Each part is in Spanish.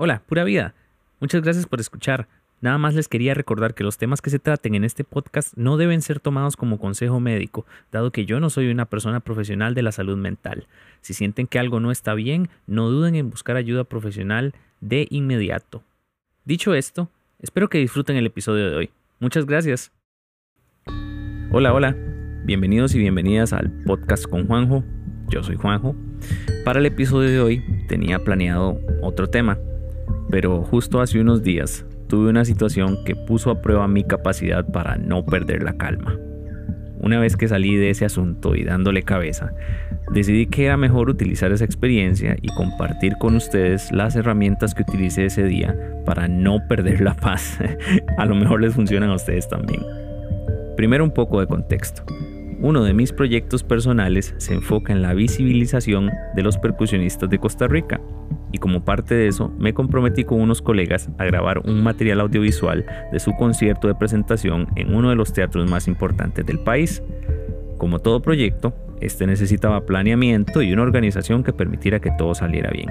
Hola, pura vida. Muchas gracias por escuchar. Nada más les quería recordar que los temas que se traten en este podcast no deben ser tomados como consejo médico, dado que yo no soy una persona profesional de la salud mental. Si sienten que algo no está bien, no duden en buscar ayuda profesional de inmediato. Dicho esto, espero que disfruten el episodio de hoy. Muchas gracias. Hola, hola. Bienvenidos y bienvenidas al podcast con Juanjo. Yo soy Juanjo. Para el episodio de hoy tenía planeado otro tema pero justo hace unos días tuve una situación que puso a prueba mi capacidad para no perder la calma. Una vez que salí de ese asunto y dándole cabeza, decidí que era mejor utilizar esa experiencia y compartir con ustedes las herramientas que utilicé ese día para no perder la paz. a lo mejor les funcionan a ustedes también. Primero un poco de contexto. Uno de mis proyectos personales se enfoca en la visibilización de los percusionistas de Costa Rica y como parte de eso me comprometí con unos colegas a grabar un material audiovisual de su concierto de presentación en uno de los teatros más importantes del país. Como todo proyecto, este necesitaba planeamiento y una organización que permitiera que todo saliera bien.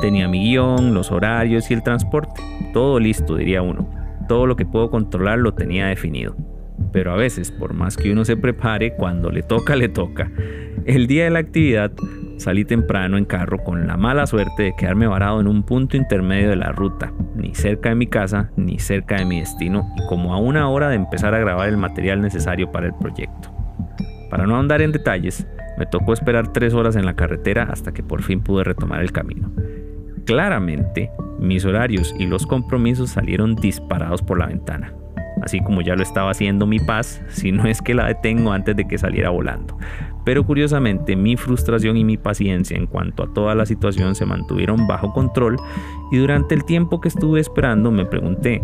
Tenía mi guion, los horarios y el transporte, todo listo diría uno. Todo lo que puedo controlar lo tenía definido. Pero a veces, por más que uno se prepare, cuando le toca, le toca. El día de la actividad Salí temprano en carro con la mala suerte de quedarme varado en un punto intermedio de la ruta, ni cerca de mi casa ni cerca de mi destino y como a una hora de empezar a grabar el material necesario para el proyecto. Para no andar en detalles, me tocó esperar tres horas en la carretera hasta que por fin pude retomar el camino. Claramente, mis horarios y los compromisos salieron disparados por la ventana, así como ya lo estaba haciendo mi paz, si no es que la detengo antes de que saliera volando. Pero curiosamente mi frustración y mi paciencia en cuanto a toda la situación se mantuvieron bajo control y durante el tiempo que estuve esperando me pregunté,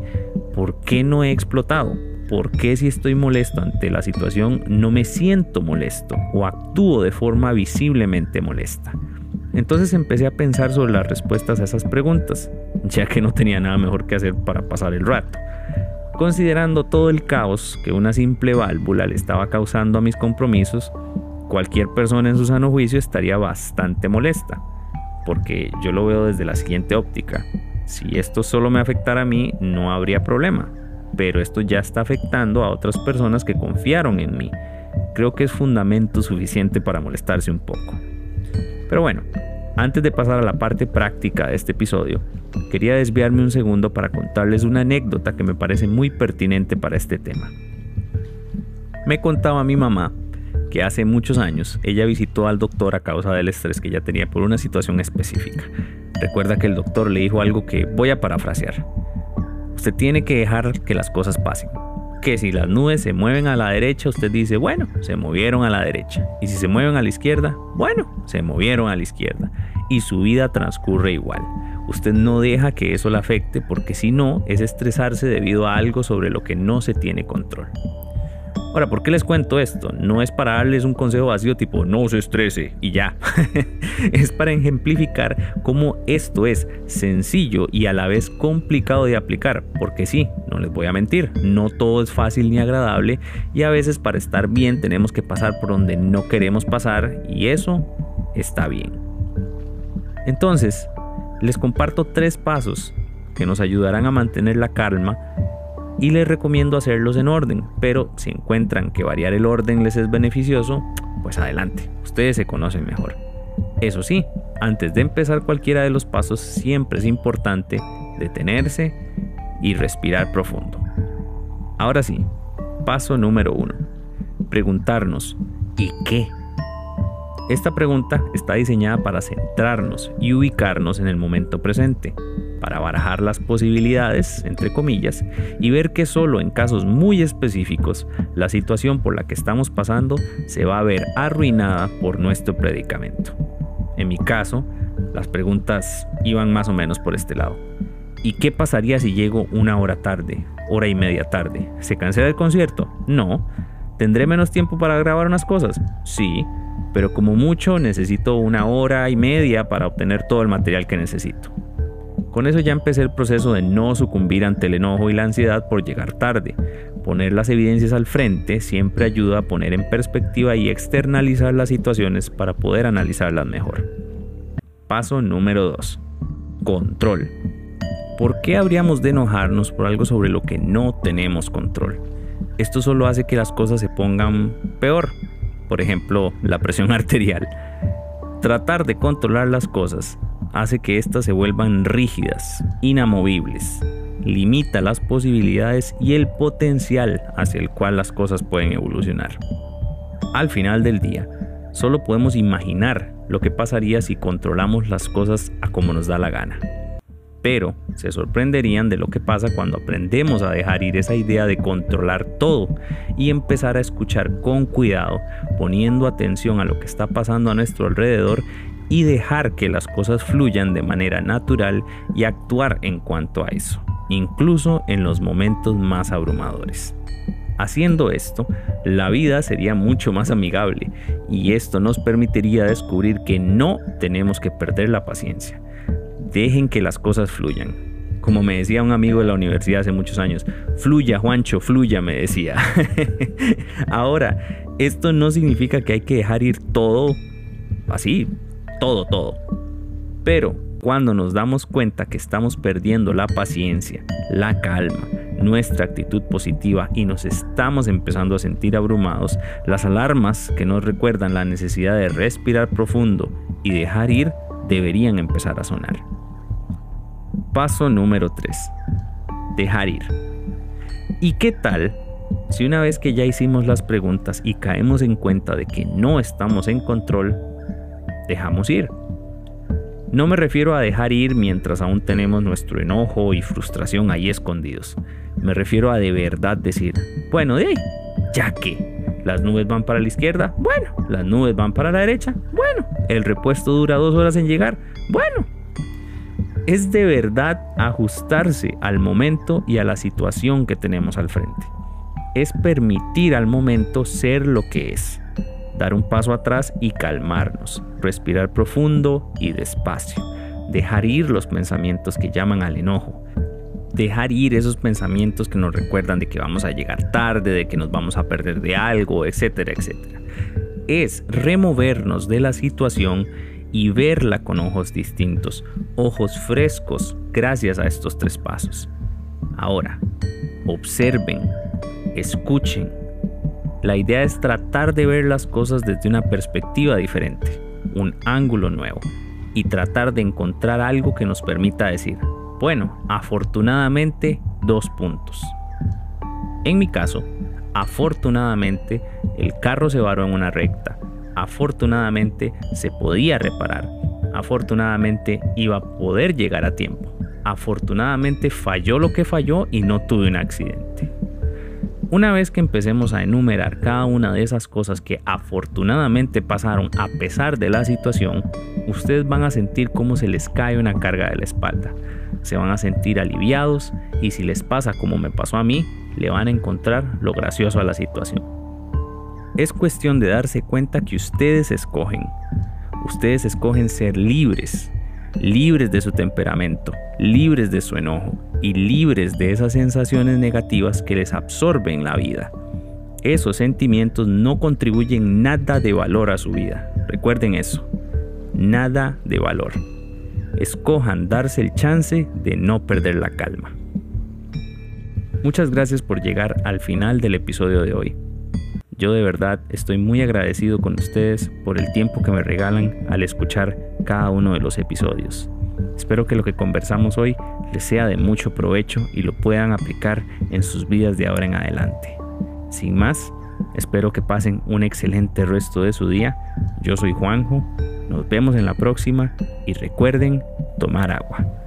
¿por qué no he explotado? ¿Por qué si estoy molesto ante la situación no me siento molesto o actúo de forma visiblemente molesta? Entonces empecé a pensar sobre las respuestas a esas preguntas, ya que no tenía nada mejor que hacer para pasar el rato. Considerando todo el caos que una simple válvula le estaba causando a mis compromisos, cualquier persona en su sano juicio estaría bastante molesta, porque yo lo veo desde la siguiente óptica. Si esto solo me afectara a mí, no habría problema, pero esto ya está afectando a otras personas que confiaron en mí. Creo que es fundamento suficiente para molestarse un poco. Pero bueno, antes de pasar a la parte práctica de este episodio, quería desviarme un segundo para contarles una anécdota que me parece muy pertinente para este tema. Me contaba mi mamá que hace muchos años ella visitó al doctor a causa del estrés que ella tenía por una situación específica. Recuerda que el doctor le dijo algo que voy a parafrasear. Usted tiene que dejar que las cosas pasen. Que si las nubes se mueven a la derecha, usted dice, bueno, se movieron a la derecha. Y si se mueven a la izquierda, bueno, se movieron a la izquierda. Y su vida transcurre igual. Usted no deja que eso la afecte porque si no, es estresarse debido a algo sobre lo que no se tiene control. Ahora, ¿por qué les cuento esto? No es para darles un consejo vacío tipo no se estrese y ya. es para ejemplificar cómo esto es sencillo y a la vez complicado de aplicar. Porque sí, no les voy a mentir, no todo es fácil ni agradable y a veces para estar bien tenemos que pasar por donde no queremos pasar y eso está bien. Entonces, les comparto tres pasos que nos ayudarán a mantener la calma y les recomiendo hacerlos en orden, pero si encuentran que variar el orden les es beneficioso, pues adelante, ustedes se conocen mejor. Eso sí, antes de empezar cualquiera de los pasos siempre es importante detenerse y respirar profundo. Ahora sí, paso número uno. Preguntarnos, ¿y qué? Esta pregunta está diseñada para centrarnos y ubicarnos en el momento presente para barajar las posibilidades, entre comillas, y ver que solo en casos muy específicos la situación por la que estamos pasando se va a ver arruinada por nuestro predicamento. En mi caso, las preguntas iban más o menos por este lado. ¿Y qué pasaría si llego una hora tarde, hora y media tarde? ¿Se cancela el concierto? No. ¿Tendré menos tiempo para grabar unas cosas? Sí, pero como mucho necesito una hora y media para obtener todo el material que necesito. Con eso ya empecé el proceso de no sucumbir ante el enojo y la ansiedad por llegar tarde. Poner las evidencias al frente siempre ayuda a poner en perspectiva y externalizar las situaciones para poder analizarlas mejor. Paso número 2. Control. ¿Por qué habríamos de enojarnos por algo sobre lo que no tenemos control? Esto solo hace que las cosas se pongan peor. Por ejemplo, la presión arterial. Tratar de controlar las cosas hace que éstas se vuelvan rígidas, inamovibles, limita las posibilidades y el potencial hacia el cual las cosas pueden evolucionar. Al final del día, solo podemos imaginar lo que pasaría si controlamos las cosas a como nos da la gana. Pero se sorprenderían de lo que pasa cuando aprendemos a dejar ir esa idea de controlar todo y empezar a escuchar con cuidado, poniendo atención a lo que está pasando a nuestro alrededor y dejar que las cosas fluyan de manera natural y actuar en cuanto a eso incluso en los momentos más abrumadores. Haciendo esto, la vida sería mucho más amigable y esto nos permitiría descubrir que no tenemos que perder la paciencia. Dejen que las cosas fluyan. Como me decía un amigo de la universidad hace muchos años, fluya Juancho, fluya, me decía. Ahora, esto no significa que hay que dejar ir todo así, todo, todo. Pero cuando nos damos cuenta que estamos perdiendo la paciencia, la calma, nuestra actitud positiva y nos estamos empezando a sentir abrumados, las alarmas que nos recuerdan la necesidad de respirar profundo y dejar ir deberían empezar a sonar. Paso número 3. Dejar ir. ¿Y qué tal si una vez que ya hicimos las preguntas y caemos en cuenta de que no estamos en control, dejamos ir? No me refiero a dejar ir mientras aún tenemos nuestro enojo y frustración ahí escondidos. Me refiero a de verdad decir, bueno, de ahí, ya que las nubes van para la izquierda, bueno, las nubes van para la derecha, bueno, el repuesto dura dos horas en llegar, bueno. Es de verdad ajustarse al momento y a la situación que tenemos al frente. Es permitir al momento ser lo que es dar un paso atrás y calmarnos, respirar profundo y despacio, dejar ir los pensamientos que llaman al enojo, dejar ir esos pensamientos que nos recuerdan de que vamos a llegar tarde, de que nos vamos a perder de algo, etcétera, etcétera. Es removernos de la situación y verla con ojos distintos, ojos frescos, gracias a estos tres pasos. Ahora, observen, escuchen, la idea es tratar de ver las cosas desde una perspectiva diferente, un ángulo nuevo, y tratar de encontrar algo que nos permita decir, bueno, afortunadamente, dos puntos. En mi caso, afortunadamente, el carro se varó en una recta. Afortunadamente, se podía reparar. Afortunadamente, iba a poder llegar a tiempo. Afortunadamente, falló lo que falló y no tuve un accidente. Una vez que empecemos a enumerar cada una de esas cosas que afortunadamente pasaron a pesar de la situación, ustedes van a sentir cómo se les cae una carga de la espalda. Se van a sentir aliviados y si les pasa como me pasó a mí, le van a encontrar lo gracioso a la situación. Es cuestión de darse cuenta que ustedes escogen. Ustedes escogen ser libres, libres de su temperamento, libres de su enojo y libres de esas sensaciones negativas que les absorben la vida. Esos sentimientos no contribuyen nada de valor a su vida. Recuerden eso. Nada de valor. Escojan darse el chance de no perder la calma. Muchas gracias por llegar al final del episodio de hoy. Yo de verdad estoy muy agradecido con ustedes por el tiempo que me regalan al escuchar cada uno de los episodios. Espero que lo que conversamos hoy les sea de mucho provecho y lo puedan aplicar en sus vidas de ahora en adelante. Sin más, espero que pasen un excelente resto de su día. Yo soy Juanjo, nos vemos en la próxima y recuerden tomar agua.